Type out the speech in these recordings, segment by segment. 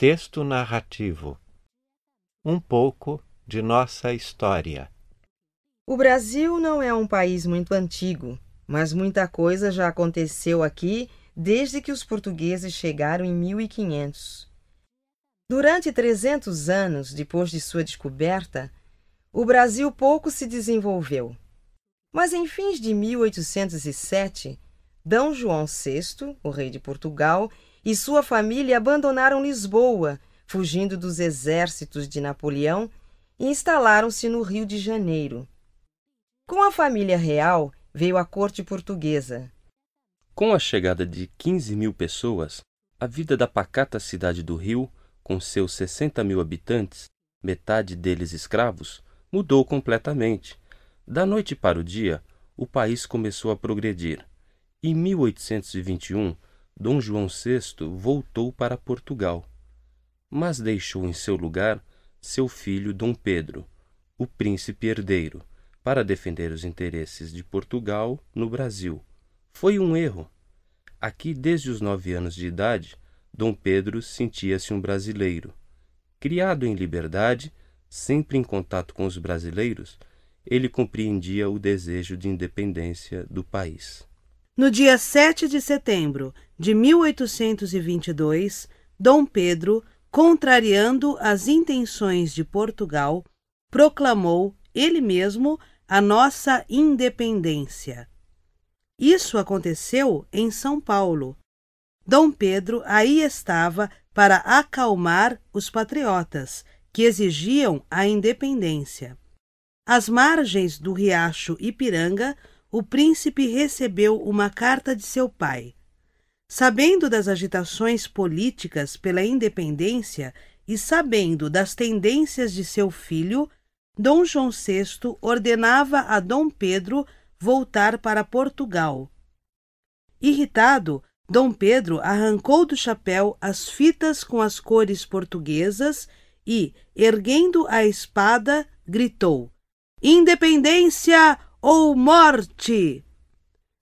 Texto narrativo. Um pouco de nossa história. O Brasil não é um país muito antigo, mas muita coisa já aconteceu aqui desde que os portugueses chegaram em 1500. Durante 300 anos depois de sua descoberta, o Brasil pouco se desenvolveu. Mas em fins de 1807, D. João VI, o rei de Portugal, e sua família abandonaram Lisboa, fugindo dos exércitos de Napoleão, e instalaram-se no Rio de Janeiro. Com a família real veio a corte portuguesa. Com a chegada de 15 mil pessoas, a vida da pacata cidade do Rio, com seus 60 mil habitantes, metade deles escravos, mudou completamente. Da noite para o dia, o país começou a progredir. Em 1821, Dom João VI voltou para Portugal, mas deixou em seu lugar seu filho Dom Pedro, o príncipe herdeiro, para defender os interesses de Portugal no Brasil. Foi um erro. Aqui, desde os nove anos de idade, Dom Pedro sentia-se um brasileiro. Criado em liberdade, sempre em contato com os brasileiros, ele compreendia o desejo de independência do país. No dia 7 de setembro de 1822, Dom Pedro, contrariando as intenções de Portugal, proclamou ele mesmo a nossa independência. Isso aconteceu em São Paulo. Dom Pedro aí estava para acalmar os patriotas que exigiam a independência. Às margens do riacho Ipiranga, o príncipe recebeu uma carta de seu pai. Sabendo das agitações políticas pela independência e sabendo das tendências de seu filho, Dom João VI ordenava a Dom Pedro voltar para Portugal. Irritado, Dom Pedro arrancou do chapéu as fitas com as cores portuguesas e, erguendo a espada, gritou: Independência ou morte!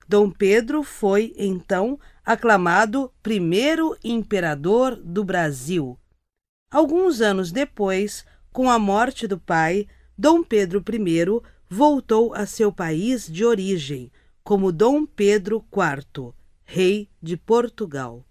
Dom Pedro foi, então, aclamado primeiro imperador do Brasil. Alguns anos depois, com a morte do pai, Dom Pedro I voltou a seu país de origem, como Dom Pedro IV, rei de Portugal.